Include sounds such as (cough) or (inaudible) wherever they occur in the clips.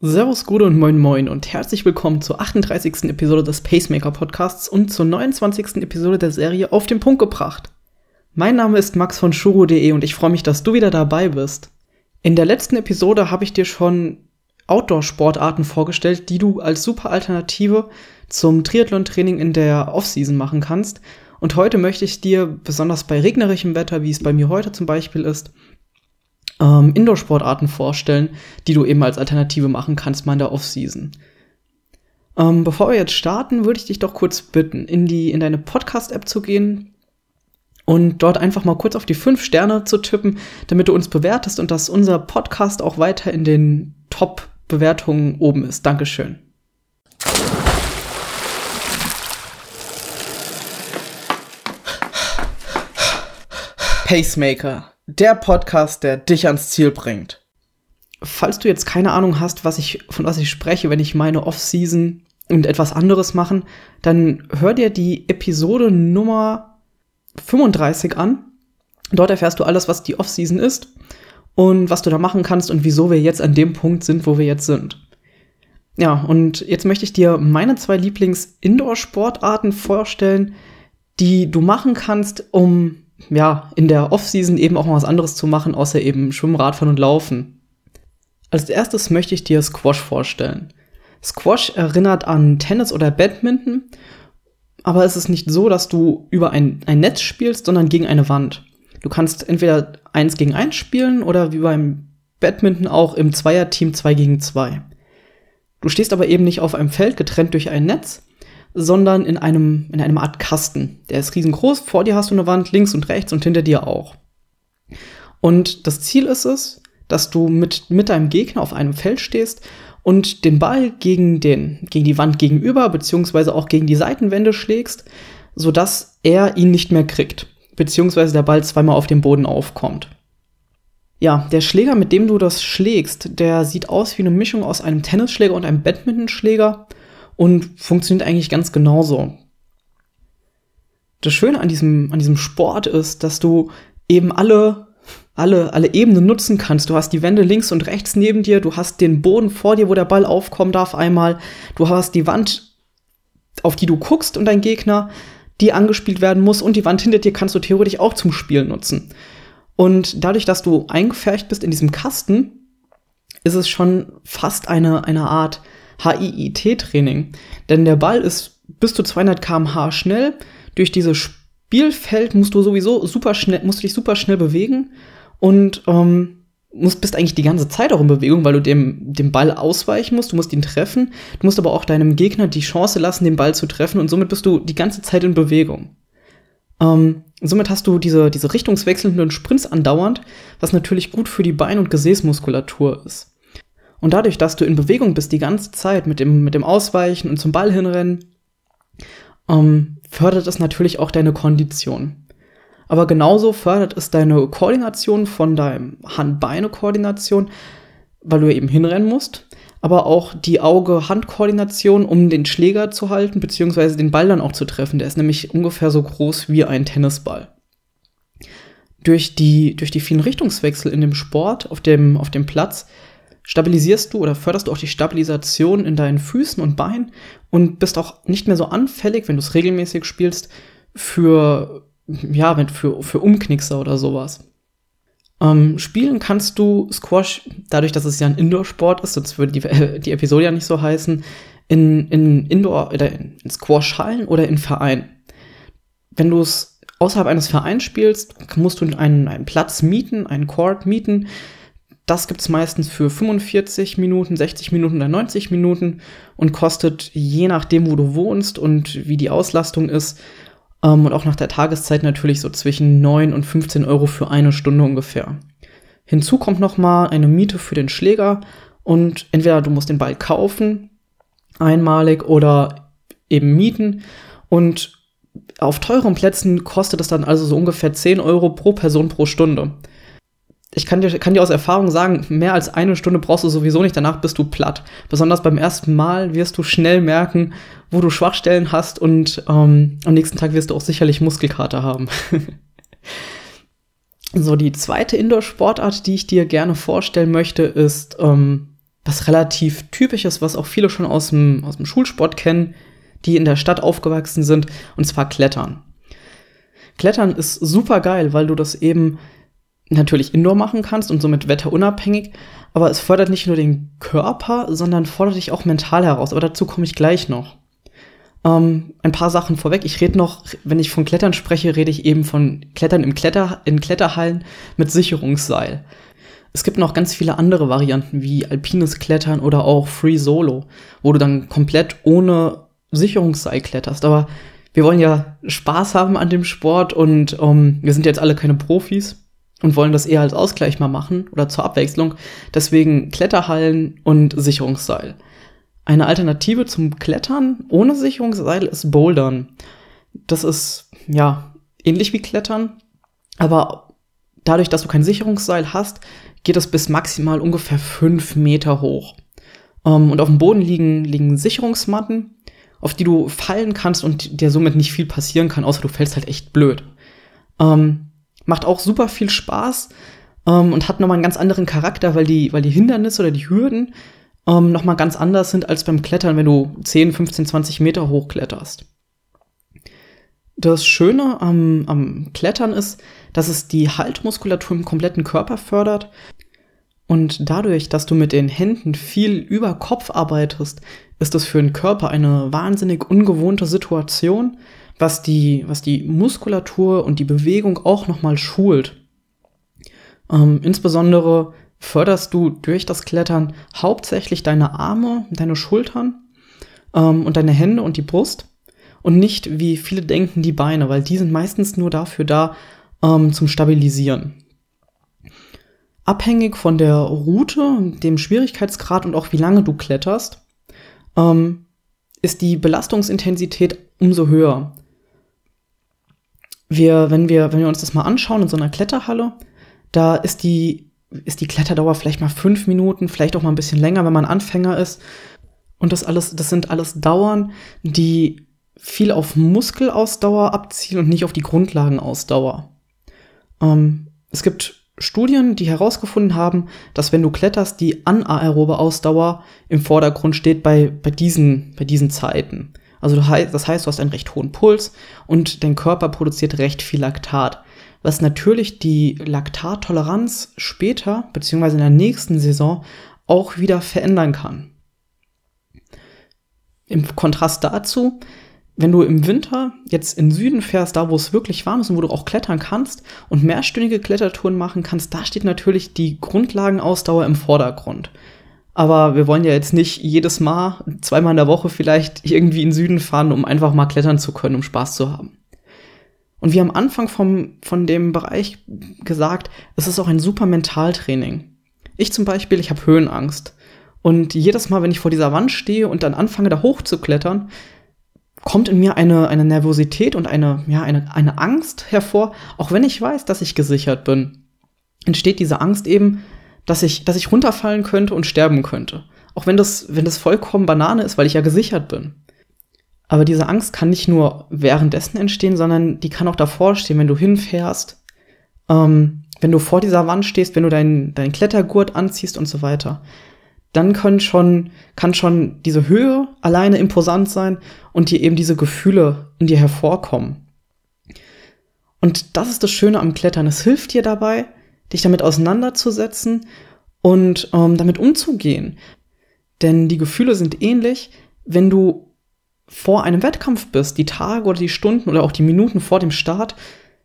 Servus, Gude und Moin Moin und herzlich willkommen zur 38. Episode des Pacemaker Podcasts und zur 29. Episode der Serie Auf den Punkt gebracht. Mein Name ist Max von Shuro.de und ich freue mich, dass du wieder dabei bist. In der letzten Episode habe ich dir schon Outdoor-Sportarten vorgestellt, die du als super Alternative zum Triathlon-Training in der Offseason machen kannst. Und heute möchte ich dir, besonders bei regnerischem Wetter, wie es bei mir heute zum Beispiel ist, ähm, Indoor-Sportarten vorstellen, die du eben als Alternative machen kannst mal in der Off-Season. Ähm, bevor wir jetzt starten, würde ich dich doch kurz bitten, in, die, in deine Podcast-App zu gehen und dort einfach mal kurz auf die fünf Sterne zu tippen, damit du uns bewertest und dass unser Podcast auch weiter in den Top-Bewertungen oben ist. Dankeschön. Pacemaker der Podcast, der dich ans Ziel bringt. Falls du jetzt keine Ahnung hast, was ich, von was ich spreche, wenn ich meine Off-Season und etwas anderes machen, dann hör dir die Episode Nummer 35 an. Dort erfährst du alles, was die Off-Season ist und was du da machen kannst und wieso wir jetzt an dem Punkt sind, wo wir jetzt sind. Ja, und jetzt möchte ich dir meine zwei Lieblings-Indoor-Sportarten vorstellen, die du machen kannst, um ja, in der Offseason eben auch mal was anderes zu machen, außer eben Schwimmen, Radfahren und Laufen. Als erstes möchte ich dir Squash vorstellen. Squash erinnert an Tennis oder Badminton, aber es ist nicht so, dass du über ein, ein Netz spielst, sondern gegen eine Wand. Du kannst entweder eins gegen eins spielen oder wie beim Badminton auch im Zweierteam zwei gegen zwei. Du stehst aber eben nicht auf einem Feld getrennt durch ein Netz, sondern in einem, in einem Art Kasten. Der ist riesengroß, vor dir hast du eine Wand, links und rechts und hinter dir auch. Und das Ziel ist es, dass du mit, mit deinem Gegner auf einem Feld stehst und den Ball gegen, den, gegen die Wand gegenüber, beziehungsweise auch gegen die Seitenwände schlägst, sodass er ihn nicht mehr kriegt, beziehungsweise der Ball zweimal auf dem Boden aufkommt. Ja, der Schläger, mit dem du das schlägst, der sieht aus wie eine Mischung aus einem Tennisschläger und einem Badmintonschläger und funktioniert eigentlich ganz genauso. Das Schöne an diesem, an diesem Sport ist, dass du eben alle, alle, alle Ebenen nutzen kannst. Du hast die Wände links und rechts neben dir, du hast den Boden vor dir, wo der Ball aufkommen darf einmal, du hast die Wand, auf die du guckst und dein Gegner, die angespielt werden muss und die Wand hinter dir kannst du theoretisch auch zum Spiel nutzen. Und dadurch, dass du eingefärbt bist in diesem Kasten, ist es schon fast eine, eine Art HIIT-Training. Denn der Ball ist bis zu 200 km/h schnell. Durch dieses Spielfeld musst du sowieso super schnell, musst du dich super schnell bewegen und ähm, musst, bist eigentlich die ganze Zeit auch in Bewegung, weil du dem, dem Ball ausweichen musst, du musst ihn treffen, du musst aber auch deinem Gegner die Chance lassen, den Ball zu treffen und somit bist du die ganze Zeit in Bewegung. Ähm, somit hast du diese, diese richtungswechselnden Sprints andauernd, was natürlich gut für die Bein- und Gesäßmuskulatur ist. Und dadurch, dass du in Bewegung bist die ganze Zeit mit dem, mit dem Ausweichen und zum Ball hinrennen, ähm, fördert es natürlich auch deine Kondition. Aber genauso fördert es deine Koordination von deinem Hand-Beine-Koordination, weil du eben hinrennen musst, aber auch die Auge-Hand-Koordination, um den Schläger zu halten, beziehungsweise den Ball dann auch zu treffen. Der ist nämlich ungefähr so groß wie ein Tennisball. Durch die, durch die vielen Richtungswechsel in dem Sport, auf dem, auf dem Platz, stabilisierst du oder förderst du auch die Stabilisation in deinen Füßen und Beinen und bist auch nicht mehr so anfällig, wenn du es regelmäßig spielst, für, ja, für, für Umknickser oder sowas. Ähm, spielen kannst du Squash, dadurch, dass es ja ein Indoor-Sport ist, sonst würde die, äh, die Episode ja nicht so heißen, in, in Indoor- oder in, Squash-Hallen oder in Vereinen. Wenn du es außerhalb eines Vereins spielst, musst du einen, einen Platz mieten, einen Court mieten, das gibt es meistens für 45 Minuten, 60 Minuten oder 90 Minuten und kostet je nachdem, wo du wohnst und wie die Auslastung ist ähm, und auch nach der Tageszeit natürlich so zwischen 9 und 15 Euro für eine Stunde ungefähr. Hinzu kommt noch mal eine Miete für den Schläger und entweder du musst den Ball kaufen, einmalig oder eben mieten und auf teuren Plätzen kostet es dann also so ungefähr 10 Euro pro Person pro Stunde ich kann dir, kann dir aus Erfahrung sagen, mehr als eine Stunde brauchst du sowieso nicht, danach bist du platt. Besonders beim ersten Mal wirst du schnell merken, wo du Schwachstellen hast und ähm, am nächsten Tag wirst du auch sicherlich Muskelkater haben. (laughs) so, die zweite Indoor-Sportart, die ich dir gerne vorstellen möchte, ist ähm, was relativ typisch ist, was auch viele schon aus dem, aus dem Schulsport kennen, die in der Stadt aufgewachsen sind, und zwar Klettern. Klettern ist super geil, weil du das eben natürlich indoor machen kannst und somit wetterunabhängig, aber es fördert nicht nur den Körper, sondern fordert dich auch mental heraus. Aber dazu komme ich gleich noch. Ähm, ein paar Sachen vorweg. Ich rede noch, wenn ich von Klettern spreche, rede ich eben von Klettern im Kletter, in Kletterhallen mit Sicherungsseil. Es gibt noch ganz viele andere Varianten wie alpines Klettern oder auch Free Solo, wo du dann komplett ohne Sicherungsseil kletterst. Aber wir wollen ja Spaß haben an dem Sport und ähm, wir sind jetzt alle keine Profis und wollen das eher als Ausgleich mal machen oder zur Abwechslung. Deswegen Kletterhallen und Sicherungsseil. Eine Alternative zum Klettern ohne Sicherungsseil ist Bouldern. Das ist ja ähnlich wie Klettern, aber dadurch, dass du kein Sicherungsseil hast, geht es bis maximal ungefähr fünf Meter hoch. Ähm, und auf dem Boden liegen, liegen Sicherungsmatten, auf die du fallen kannst und dir somit nicht viel passieren kann, außer du fällst halt echt blöd. Ähm, macht auch super viel Spaß ähm, und hat nochmal einen ganz anderen Charakter, weil die, weil die Hindernisse oder die Hürden ähm, nochmal ganz anders sind als beim Klettern, wenn du 10, 15, 20 Meter hochkletterst. Das Schöne am, am Klettern ist, dass es die Haltmuskulatur im kompletten Körper fördert. Und dadurch, dass du mit den Händen viel über Kopf arbeitest, ist es für den Körper eine wahnsinnig ungewohnte Situation, was die, was die Muskulatur und die Bewegung auch nochmal schult. Ähm, insbesondere förderst du durch das Klettern hauptsächlich deine Arme, deine Schultern ähm, und deine Hände und die Brust und nicht, wie viele denken, die Beine, weil die sind meistens nur dafür da, ähm, zum Stabilisieren. Abhängig von der Route, dem Schwierigkeitsgrad und auch wie lange du kletterst, ähm, ist die Belastungsintensität umso höher. Wir, wenn wir, wenn wir uns das mal anschauen in so einer Kletterhalle, da ist die, ist die Kletterdauer vielleicht mal fünf Minuten, vielleicht auch mal ein bisschen länger, wenn man Anfänger ist. Und das alles, das sind alles Dauern, die viel auf Muskelausdauer abzielen und nicht auf die Grundlagenausdauer. Ähm, es gibt Studien, die herausgefunden haben, dass wenn du kletterst, die anaerobe Ausdauer im Vordergrund steht bei, bei, diesen, bei diesen Zeiten. Also das heißt, du hast einen recht hohen Puls und dein Körper produziert recht viel Laktat, was natürlich die Laktattoleranz später, beziehungsweise in der nächsten Saison, auch wieder verändern kann. Im Kontrast dazu wenn du im Winter jetzt in Süden fährst, da wo es wirklich warm ist und wo du auch klettern kannst und mehrstündige Klettertouren machen kannst, da steht natürlich die Grundlagenausdauer im Vordergrund. Aber wir wollen ja jetzt nicht jedes Mal, zweimal in der Woche vielleicht irgendwie in Süden fahren, um einfach mal klettern zu können, um Spaß zu haben. Und wie am Anfang vom, von dem Bereich gesagt, es ist auch ein super Mentaltraining. Ich zum Beispiel, ich habe Höhenangst. Und jedes Mal, wenn ich vor dieser Wand stehe und dann anfange, da hoch zu klettern, kommt in mir eine, eine Nervosität und eine, ja, eine, eine Angst hervor, auch wenn ich weiß, dass ich gesichert bin. Entsteht diese Angst eben, dass ich, dass ich runterfallen könnte und sterben könnte. Auch wenn das, wenn das vollkommen Banane ist, weil ich ja gesichert bin. Aber diese Angst kann nicht nur währenddessen entstehen, sondern die kann auch davor stehen, wenn du hinfährst, ähm, wenn du vor dieser Wand stehst, wenn du deinen dein Klettergurt anziehst und so weiter dann können schon, kann schon diese Höhe alleine imposant sein und dir eben diese Gefühle in dir hervorkommen. Und das ist das Schöne am Klettern. Es hilft dir dabei, dich damit auseinanderzusetzen und ähm, damit umzugehen. Denn die Gefühle sind ähnlich, wenn du vor einem Wettkampf bist. Die Tage oder die Stunden oder auch die Minuten vor dem Start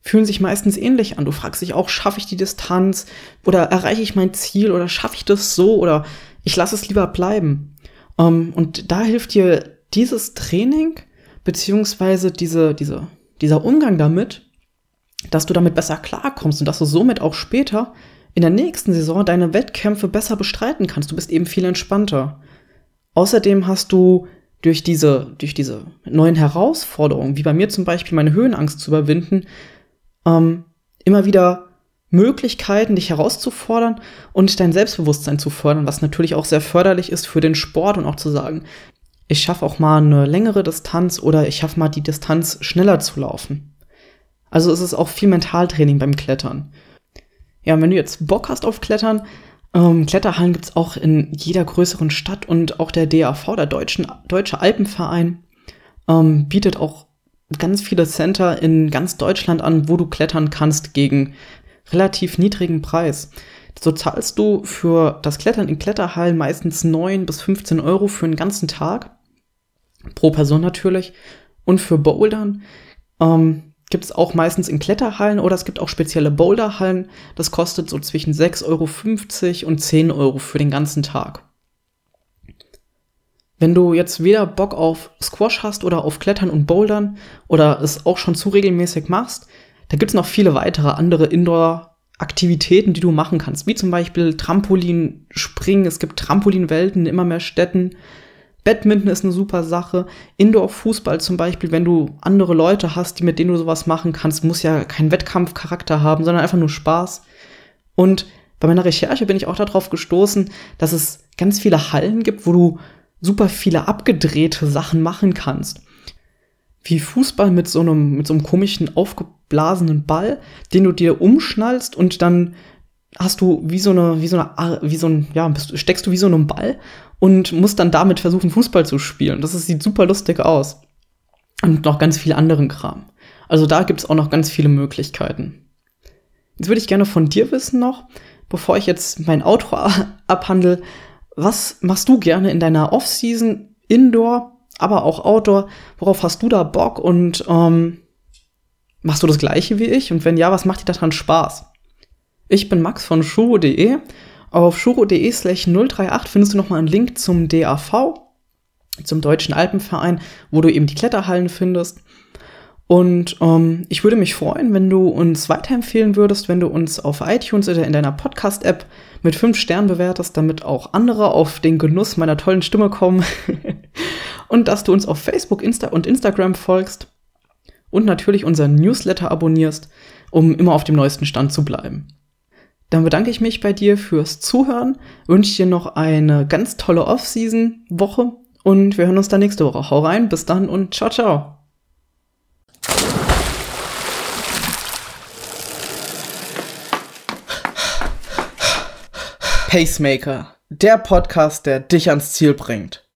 fühlen sich meistens ähnlich an. Du fragst dich auch, schaffe ich die Distanz oder erreiche ich mein Ziel oder schaffe ich das so oder ich lasse es lieber bleiben. Um, ähm, und da hilft dir dieses Training, beziehungsweise diese, diese, dieser Umgang damit, dass du damit besser klarkommst und dass du somit auch später in der nächsten Saison deine Wettkämpfe besser bestreiten kannst. Du bist eben viel entspannter. Außerdem hast du durch diese, durch diese neuen Herausforderungen, wie bei mir zum Beispiel meine Höhenangst zu überwinden, ähm, immer wieder Möglichkeiten, dich herauszufordern und dein Selbstbewusstsein zu fördern, was natürlich auch sehr förderlich ist für den Sport und auch zu sagen, ich schaffe auch mal eine längere Distanz oder ich schaffe mal die Distanz schneller zu laufen. Also es ist auch viel Mentaltraining beim Klettern. Ja, wenn du jetzt Bock hast auf Klettern, Ähm, Kletterhallen gibt's auch in jeder größeren Stadt und auch der DAV, der Deutschen, Deutsche Alpenverein, ähm, bietet auch ganz viele Center in ganz Deutschland an, wo du klettern kannst gegen relativ niedrigen Preis. So zahlst du für das Klettern in Kletterhallen meistens 9 bis 15 Euro für einen ganzen Tag. Pro Person natürlich. Und für Bouldern ähm, gibt es auch meistens in Kletterhallen oder es gibt auch spezielle Boulderhallen. Das kostet so zwischen 6,50 Euro und 10 Euro für den ganzen Tag. Wenn du jetzt weder Bock auf Squash hast oder auf Klettern und Bouldern oder es auch schon zu regelmäßig machst, da gibt es noch viele weitere andere Indoor-Aktivitäten, die du machen kannst, wie zum Beispiel Trampolin, Springen. Es gibt Trampolinwelten in immer mehr Städten. Badminton ist eine super Sache. Indoor-Fußball zum Beispiel, wenn du andere Leute hast, die mit denen du sowas machen kannst, muss ja keinen Wettkampfcharakter haben, sondern einfach nur Spaß. Und bei meiner Recherche bin ich auch darauf gestoßen, dass es ganz viele Hallen gibt, wo du super viele abgedrehte Sachen machen kannst. Wie Fußball mit so einem, mit so einem komischen aufgeblasenen Ball, den du dir umschnallst und dann hast du wie so eine, wie so eine, wie so ein, ja, steckst du wie so einen Ball und musst dann damit versuchen, Fußball zu spielen. Das sieht super lustig aus. Und noch ganz viel anderen Kram. Also da gibt's auch noch ganz viele Möglichkeiten. Jetzt würde ich gerne von dir wissen noch, bevor ich jetzt mein Outro abhandle, was machst du gerne in deiner Off-Season, Indoor, aber auch Outdoor? Worauf hast du da Bock und ähm, machst du das gleiche wie ich? Und wenn ja, was macht dir daran Spaß? Ich bin Max von shuro.de. Auf shuro.de slash 038 findest du nochmal einen Link zum DAV, zum Deutschen Alpenverein, wo du eben die Kletterhallen findest. Und ähm, ich würde mich freuen, wenn du uns weiterempfehlen würdest, wenn du uns auf iTunes oder in deiner Podcast-App mit fünf Sternen bewertest, damit auch andere auf den Genuss meiner tollen Stimme kommen. (laughs) und dass du uns auf Facebook Insta und Instagram folgst und natürlich unseren Newsletter abonnierst, um immer auf dem neuesten Stand zu bleiben. Dann bedanke ich mich bei dir fürs Zuhören, wünsche dir noch eine ganz tolle Off-Season-Woche und wir hören uns dann nächste Woche. Hau rein, bis dann und ciao, ciao. Pacemaker, der Podcast, der dich ans Ziel bringt.